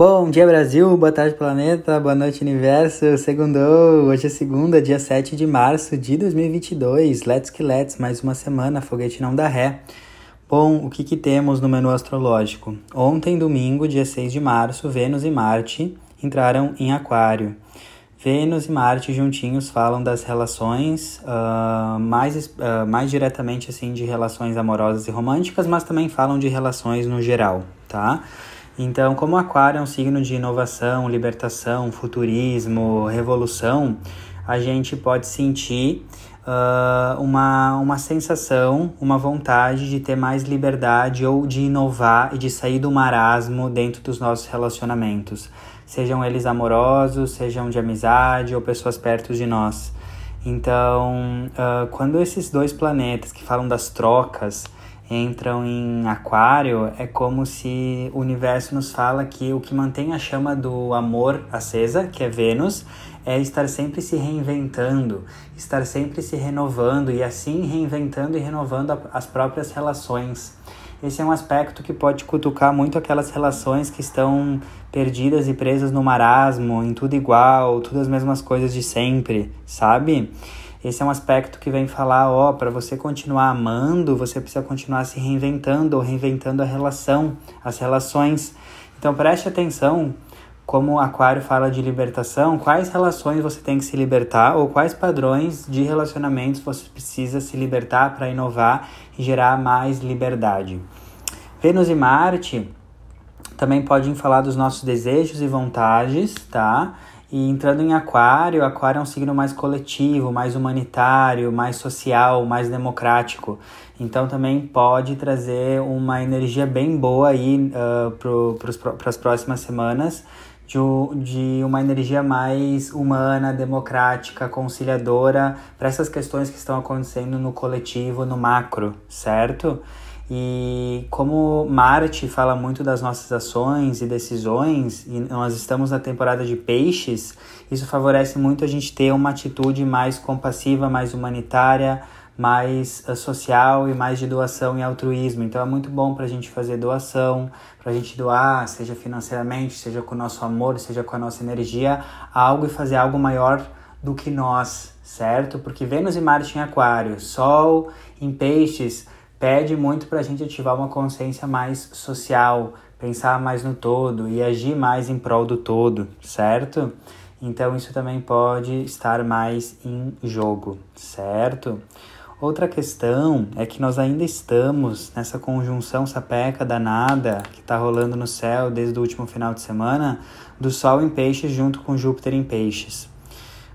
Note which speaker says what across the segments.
Speaker 1: Bom dia Brasil, boa tarde planeta, boa noite universo, segundou, hoje é segunda, dia 7 de março de 2022, let's que let's, mais uma semana, foguete não dá ré. Bom, o que que temos no menu astrológico? Ontem, domingo, dia 6 de março, Vênus e Marte entraram em aquário. Vênus e Marte juntinhos falam das relações, uh, mais, uh, mais diretamente assim de relações amorosas e românticas, mas também falam de relações no geral, tá? Então, como Aquário é um signo de inovação, libertação, futurismo, revolução, a gente pode sentir uh, uma, uma sensação, uma vontade de ter mais liberdade ou de inovar e de sair do marasmo dentro dos nossos relacionamentos, sejam eles amorosos, sejam de amizade ou pessoas perto de nós. Então, uh, quando esses dois planetas que falam das trocas, entram em aquário, é como se o universo nos fala que o que mantém a chama do amor acesa, que é Vênus, é estar sempre se reinventando, estar sempre se renovando e assim reinventando e renovando as próprias relações. Esse é um aspecto que pode cutucar muito aquelas relações que estão perdidas e presas no marasmo, em tudo igual, tudo as mesmas coisas de sempre, sabe? Esse é um aspecto que vem falar, ó, para você continuar amando, você precisa continuar se reinventando ou reinventando a relação, as relações. Então preste atenção como o Aquário fala de libertação, quais relações você tem que se libertar ou quais padrões de relacionamentos você precisa se libertar para inovar e gerar mais liberdade. Vênus e Marte também podem falar dos nossos desejos e vontades, tá? E entrando em Aquário, Aquário é um signo mais coletivo, mais humanitário, mais social, mais democrático. Então também pode trazer uma energia bem boa aí uh, para as próximas semanas, de, de uma energia mais humana, democrática, conciliadora para essas questões que estão acontecendo no coletivo, no macro, certo? E como Marte fala muito das nossas ações e decisões, e nós estamos na temporada de peixes, isso favorece muito a gente ter uma atitude mais compassiva, mais humanitária, mais uh, social e mais de doação e altruísmo. Então é muito bom para a gente fazer doação, para a gente doar, seja financeiramente, seja com o nosso amor, seja com a nossa energia, algo e fazer algo maior do que nós, certo? Porque Vênus e Marte em Aquário, Sol em Peixes pede muito para a gente ativar uma consciência mais social, pensar mais no todo e agir mais em prol do todo, certo? Então isso também pode estar mais em jogo, certo? Outra questão é que nós ainda estamos nessa conjunção sapeca danada que está rolando no céu desde o último final de semana do Sol em Peixes junto com Júpiter em Peixes.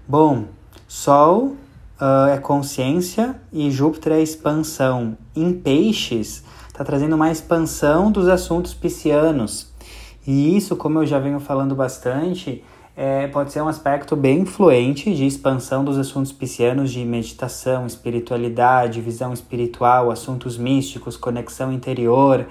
Speaker 1: Bom, Sol uh, é consciência e Júpiter é expansão. Em peixes, está trazendo uma expansão dos assuntos piscianos. E isso, como eu já venho falando bastante, é, pode ser um aspecto bem influente de expansão dos assuntos piscianos de meditação, espiritualidade, visão espiritual, assuntos místicos, conexão interior.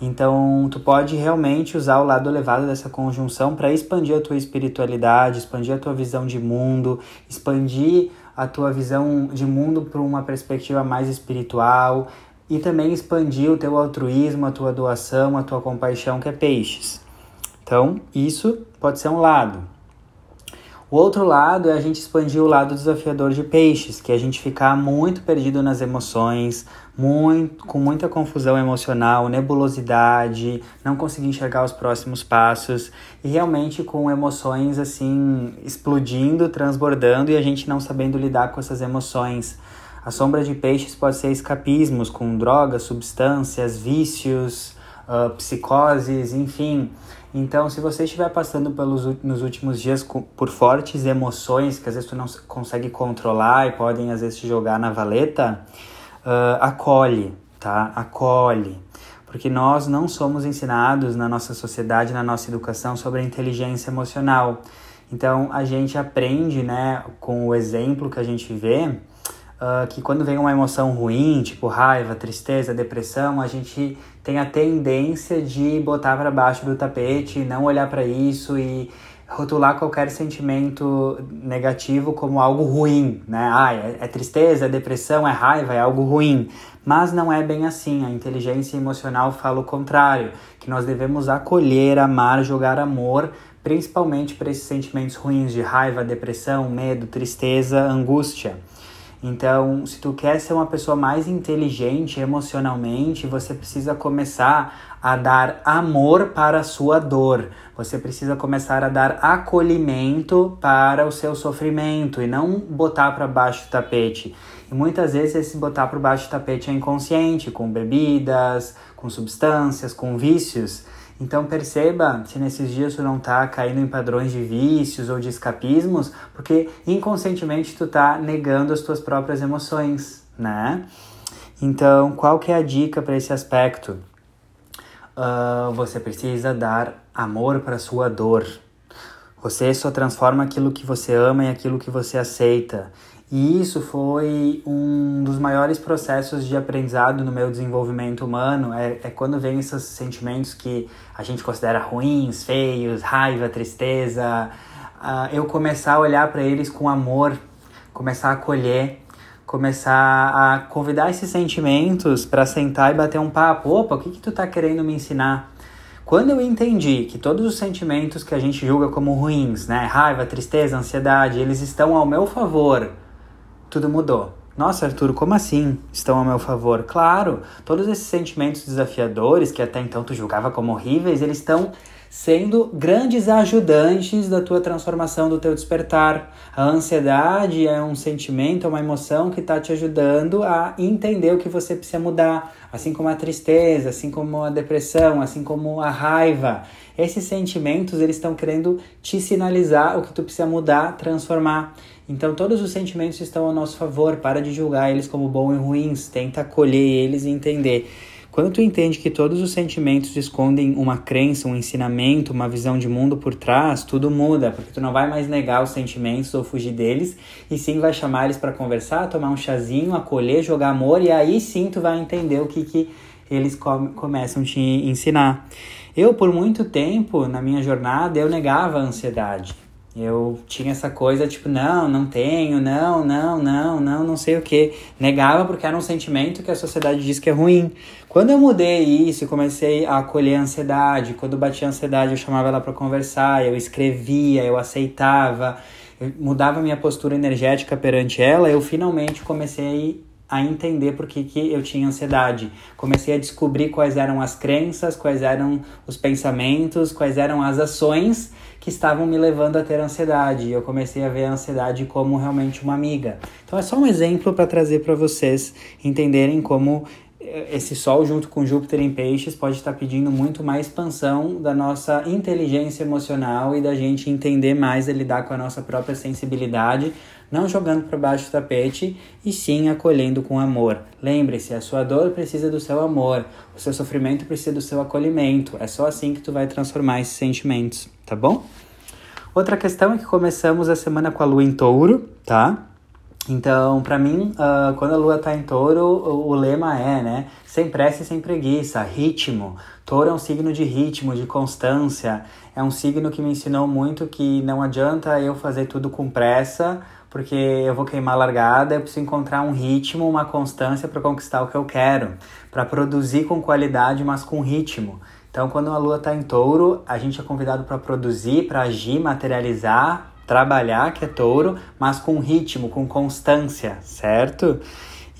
Speaker 1: Então, tu pode realmente usar o lado elevado dessa conjunção para expandir a tua espiritualidade, expandir a tua visão de mundo, expandir a tua visão de mundo para uma perspectiva mais espiritual e também expandir o teu altruísmo, a tua doação, a tua compaixão, que é peixes. Então, isso pode ser um lado. O outro lado é a gente expandir o lado desafiador de peixes, que é a gente ficar muito perdido nas emoções, muito, com muita confusão emocional, nebulosidade, não conseguir enxergar os próximos passos e realmente com emoções assim explodindo, transbordando e a gente não sabendo lidar com essas emoções. A sombra de peixes pode ser escapismos com drogas, substâncias, vícios, uh, psicoses, enfim. Então, se você estiver passando pelos nos últimos dias por fortes emoções que às vezes tu não consegue controlar e podem às vezes te jogar na valeta, uh, acolhe, tá? Acolhe. Porque nós não somos ensinados na nossa sociedade, na nossa educação sobre a inteligência emocional. Então, a gente aprende, né, com o exemplo que a gente vê, uh, que quando vem uma emoção ruim, tipo raiva, tristeza, depressão, a gente tem a tendência de botar para baixo do tapete, não olhar para isso e rotular qualquer sentimento negativo como algo ruim, né? Ah, é, é, tristeza, é depressão, é raiva, é algo ruim. Mas não é bem assim. A inteligência emocional fala o contrário, que nós devemos acolher, amar, jogar amor, principalmente para esses sentimentos ruins de raiva, depressão, medo, tristeza, angústia. Então, se tu quer ser uma pessoa mais inteligente emocionalmente, você precisa começar a dar amor para a sua dor. Você precisa começar a dar acolhimento para o seu sofrimento e não botar para baixo do tapete. E muitas vezes esse botar para baixo do tapete é inconsciente, com bebidas, com substâncias, com vícios. Então perceba se nesses dias tu não tá caindo em padrões de vícios ou de escapismos, porque inconscientemente tu tá negando as tuas próprias emoções, né? Então, qual que é a dica para esse aspecto? Uh, você precisa dar amor para sua dor. Você só transforma aquilo que você ama em aquilo que você aceita. E isso foi um dos maiores processos de aprendizado no meu desenvolvimento humano. É, é quando vem esses sentimentos que a gente considera ruins, feios, raiva, tristeza. Uh, eu começar a olhar para eles com amor, começar a acolher, começar a convidar esses sentimentos para sentar e bater um papo. Opa, o que, que tu tá querendo me ensinar? Quando eu entendi que todos os sentimentos que a gente julga como ruins, né, raiva, tristeza, ansiedade, eles estão ao meu favor tudo mudou. Nossa, Arthur, como assim estão a meu favor? Claro, todos esses sentimentos desafiadores que até então tu julgava como horríveis, eles estão sendo grandes ajudantes da tua transformação, do teu despertar. A ansiedade é um sentimento, é uma emoção que está te ajudando a entender o que você precisa mudar, assim como a tristeza, assim como a depressão, assim como a raiva. Esses sentimentos, eles estão querendo te sinalizar o que tu precisa mudar, transformar. Então todos os sentimentos estão a nosso favor, para de julgar eles como bons e ruins, tenta acolher eles e entender. Quando tu entende que todos os sentimentos escondem uma crença, um ensinamento, uma visão de mundo por trás, tudo muda, porque tu não vai mais negar os sentimentos ou fugir deles, e sim vai chamar eles para conversar, tomar um chazinho, acolher, jogar amor, e aí sim tu vai entender o que, que eles come, começam a te ensinar. Eu, por muito tempo, na minha jornada, eu negava a ansiedade. Eu tinha essa coisa tipo, não, não tenho, não, não, não, não, não sei o que. Negava porque era um sentimento que a sociedade diz que é ruim. Quando eu mudei isso comecei a acolher a ansiedade, quando batia a ansiedade eu chamava ela para conversar, eu escrevia, eu aceitava, eu mudava minha postura energética perante ela, eu finalmente comecei a entender por que, que eu tinha ansiedade. Comecei a descobrir quais eram as crenças, quais eram os pensamentos, quais eram as ações que estavam me levando a ter ansiedade. Eu comecei a ver a ansiedade como realmente uma amiga. Então é só um exemplo para trazer para vocês entenderem como esse Sol junto com Júpiter em Peixes pode estar pedindo muito mais expansão da nossa inteligência emocional e da gente entender mais e lidar com a nossa própria sensibilidade, não jogando para baixo do tapete e sim acolhendo com amor. Lembre-se, a sua dor precisa do seu amor, o seu sofrimento precisa do seu acolhimento. É só assim que tu vai transformar esses sentimentos tá bom? Outra questão é que começamos a semana com a lua em touro, tá? Então, para mim, uh, quando a lua tá em touro, o, o, lema é, né? Sem pressa e sem preguiça, ritmo. Touro é um signo de ritmo, de constância. É um signo que me ensinou muito que não adianta eu fazer tudo com pressa, porque eu vou queimar a largada. Eu preciso encontrar um ritmo, uma constância para conquistar o que eu quero, para produzir com qualidade, mas com ritmo. Então, quando a lua está em touro, a gente é convidado para produzir, para agir, materializar, trabalhar, que é touro, mas com ritmo, com constância, certo?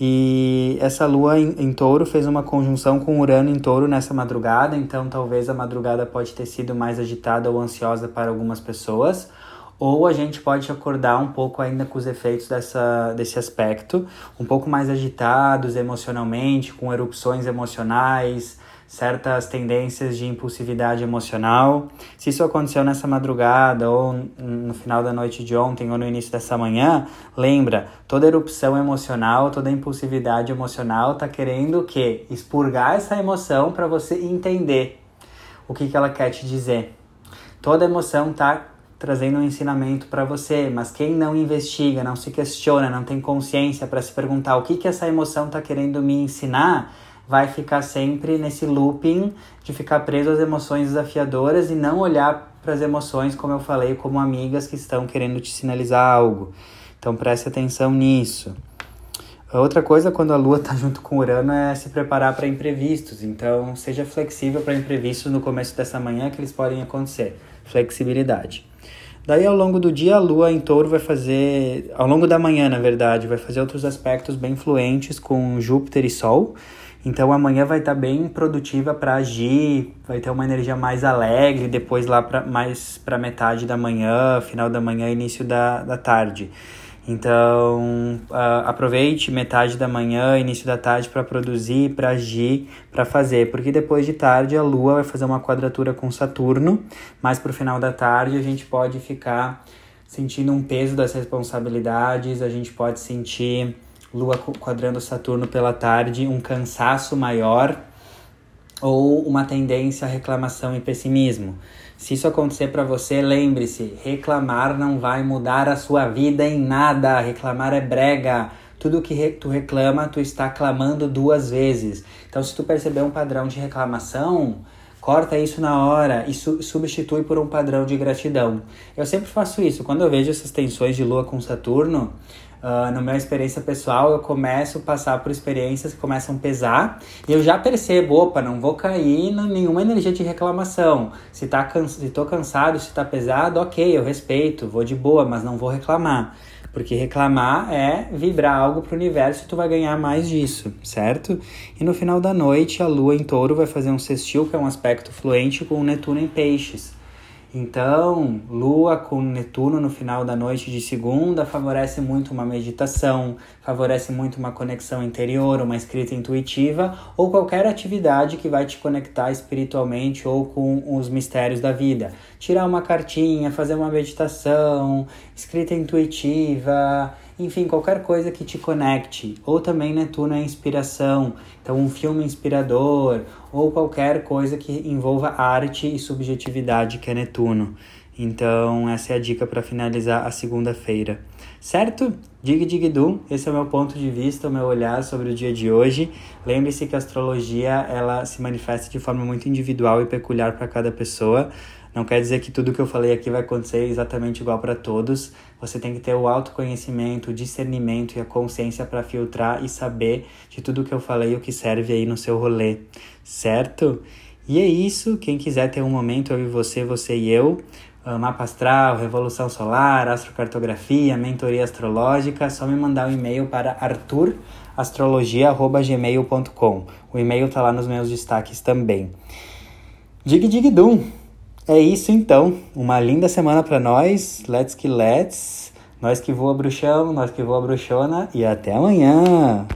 Speaker 1: E essa lua em, em, touro fez uma conjunção com Urano em touro nessa madrugada, então talvez a madrugada pode ter sido mais agitada ou ansiosa para algumas pessoas, ou a gente pode acordar um pouco ainda com os efeitos dessa, desse aspecto, um pouco mais agitados emocionalmente, com erupções emocionais, certas tendências de impulsividade emocional. Se isso aconteceu nessa madrugada ou no final da noite de ontem ou no início dessa manhã, lembra, toda erupção emocional, toda impulsividade emocional está querendo o quê? Expurgar essa emoção para você entender o que, que ela quer te dizer. Toda emoção está trazendo um ensinamento para você, mas quem não investiga, não se questiona, não tem consciência para se perguntar o que, que essa emoção está querendo me ensinar, vai ficar sempre nesse looping de ficar preso às emoções desafiadoras e não olhar para as emoções, como eu falei, como amigas que estão querendo te sinalizar algo. Então preste atenção nisso. Outra coisa, quando a Lua está junto com Urano, é se preparar para imprevistos. Então, seja flexível para imprevistos no começo dessa manhã que eles podem acontecer. Flexibilidade. Daí, ao longo do dia, a Lua em touro vai fazer, ao longo da manhã, na verdade, vai fazer outros aspectos bem fluentes com Júpiter e Sol. Então, amanhã vai estar tá bem produtiva para agir, vai ter uma energia mais alegre, depois lá pra, mais para metade da manhã, final da manhã, início da, da tarde. Então, uh, aproveite metade da manhã, início da tarde para produzir, para agir, para fazer, porque depois de tarde a Lua vai fazer uma quadratura com Saturno, mas para o final da tarde a gente pode ficar sentindo um peso das responsabilidades, a gente pode sentir Lua quadrando Saturno pela tarde, um cansaço maior ou uma tendência à reclamação e pessimismo. Se isso acontecer para você, lembre-se: reclamar não vai mudar a sua vida em nada. Reclamar é brega. Tudo que tu reclama, tu está clamando duas vezes. Então, se tu perceber um padrão de reclamação, corta isso na hora e su substitui por um padrão de gratidão. Eu sempre faço isso. Quando eu vejo essas tensões de Lua com Saturno, uh, na minha experiência pessoal, eu começo a passar por experiências que começam a pesar e eu já percebo, opa, não vou cair em nenhuma energia de reclamação. Se, tá can se tô cansado, se tá pesado, ok, eu respeito, vou de boa, mas não vou reclamar. Porque reclamar é vibrar algo para o universo e tu vai ganhar mais disso, certo? E no final da noite, a lua em touro vai fazer um sextil, que é um aspecto fluente, com o Netuno em peixes. Então, Lua com Netuno no final da noite de segunda favorece muito uma meditação, favorece muito uma conexão interior, uma escrita intuitiva ou qualquer atividade que vai te conectar espiritualmente ou com os mistérios da vida. Tirar uma cartinha, fazer uma meditação, escrita intuitiva, enfim, qualquer coisa que te conecte. Ou também Netuno é inspiração, então um filme inspirador, ou qualquer coisa que envolva arte e subjetividade, que é Netuno. Então, essa é a dica para finalizar a segunda-feira. Certo? Dig Dig Dum, esse é o meu ponto de vista, o meu olhar sobre o dia de hoje. Lembre-se que a astrologia ela se manifesta de forma muito individual e peculiar para cada pessoa. Não quer dizer que tudo que eu falei aqui vai acontecer exatamente igual para todos. Você tem que ter o autoconhecimento, o discernimento e a consciência para filtrar e saber de tudo que eu falei o que serve aí no seu rolê, certo? E é isso. Quem quiser ter um momento, eu e você, você e eu. Ah, mapa astral, revolução solar, astrocartografia, mentoria astrológica, só me mandar um e-mail para arturastrologia.gmail.com. O e-mail tá lá nos meus destaques também. Dig dig dum! É isso então. Uma linda semana para nós. Let's que let's. Nós que voa bruxão, nós que voa bruxona e até amanhã.